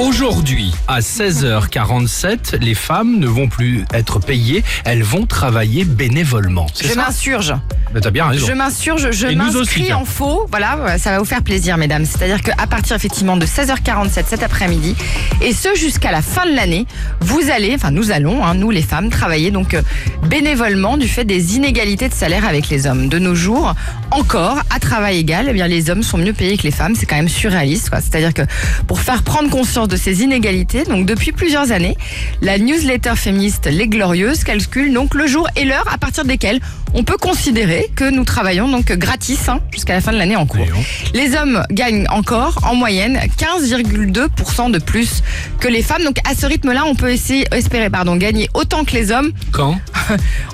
Aujourd'hui, à 16h47, les femmes ne vont plus être payées, elles vont travailler bénévolement. Je m'insurge. Mais T'as bien raison. Je m'insurge, je Et nous aussi, m'inscris en faux. Voilà, ça va vous faire plaisir, mesdames. C'est-à-dire qu'à partir effectivement de 16h47 cet après-midi, et ce jusqu'à la fin de l'année, vous allez, enfin nous allons, hein, nous les femmes, travailler donc euh, bénévolement du fait des inégalités de salaire avec les hommes. De nos jours, encore, à travail égal, eh bien les hommes sont mieux payés que les femmes. C'est quand même surréaliste. quoi. C'est-à-dire que pour faire prendre conscience de ces inégalités, donc depuis plusieurs années, la newsletter féministe Les Glorieuses calcule donc le jour et l'heure à partir desquels on peut considérer que nous travaillons donc gratis hein, jusqu'à la fin de l'année en cours. Les hommes gagnent encore en moyenne 15,2% de plus que les femmes. Donc à ce rythme-là, on peut essayer, espérer pardon, gagner autant que les hommes. Quand?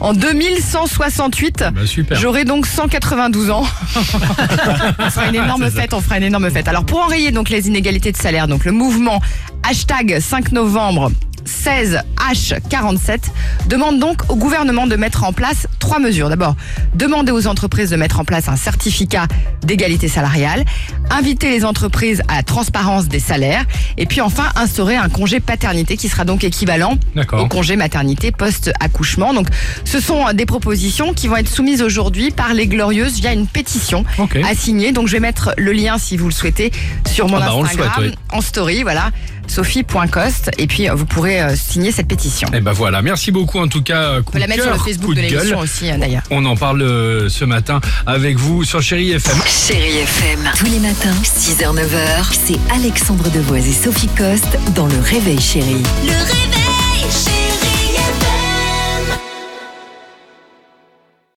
En 2168, Bah super. J'aurai donc 192 ans. on fera une énorme fête, on fera une énorme fête. Alors pour enrayer donc les inégalités de salaire, donc le mouvement hashtag 5 novembre 16H47 demande donc au gouvernement de mettre en place trois mesures. D'abord, demander aux entreprises de mettre en place un certificat d'égalité salariale, inviter les entreprises à la transparence des salaires, et puis enfin instaurer un congé paternité qui sera donc équivalent au congé maternité post-accouchement. Donc ce sont euh, des propositions qui vont être soumises aujourd'hui par les Glorieuses via une pétition à signer. Donc je vais mettre le lien si vous le souhaitez sur mon Ah bah, Instagram souhaite, oui. en story, voilà, sophie.cost et puis euh, vous pourrez euh, signer cette pétition. Et ben voilà, merci beaucoup en tout cas. Coup On peut la mettre sur le Facebook de l'émission aussi euh, d'ailleurs. On en parle euh, ce matin avec vous sur Chéri FM. Chérie FM. Tous les matins, 6h-9h, c'est Alexandre Devoise et Sophie Coste dans Le Réveil Chérie. Le réveil.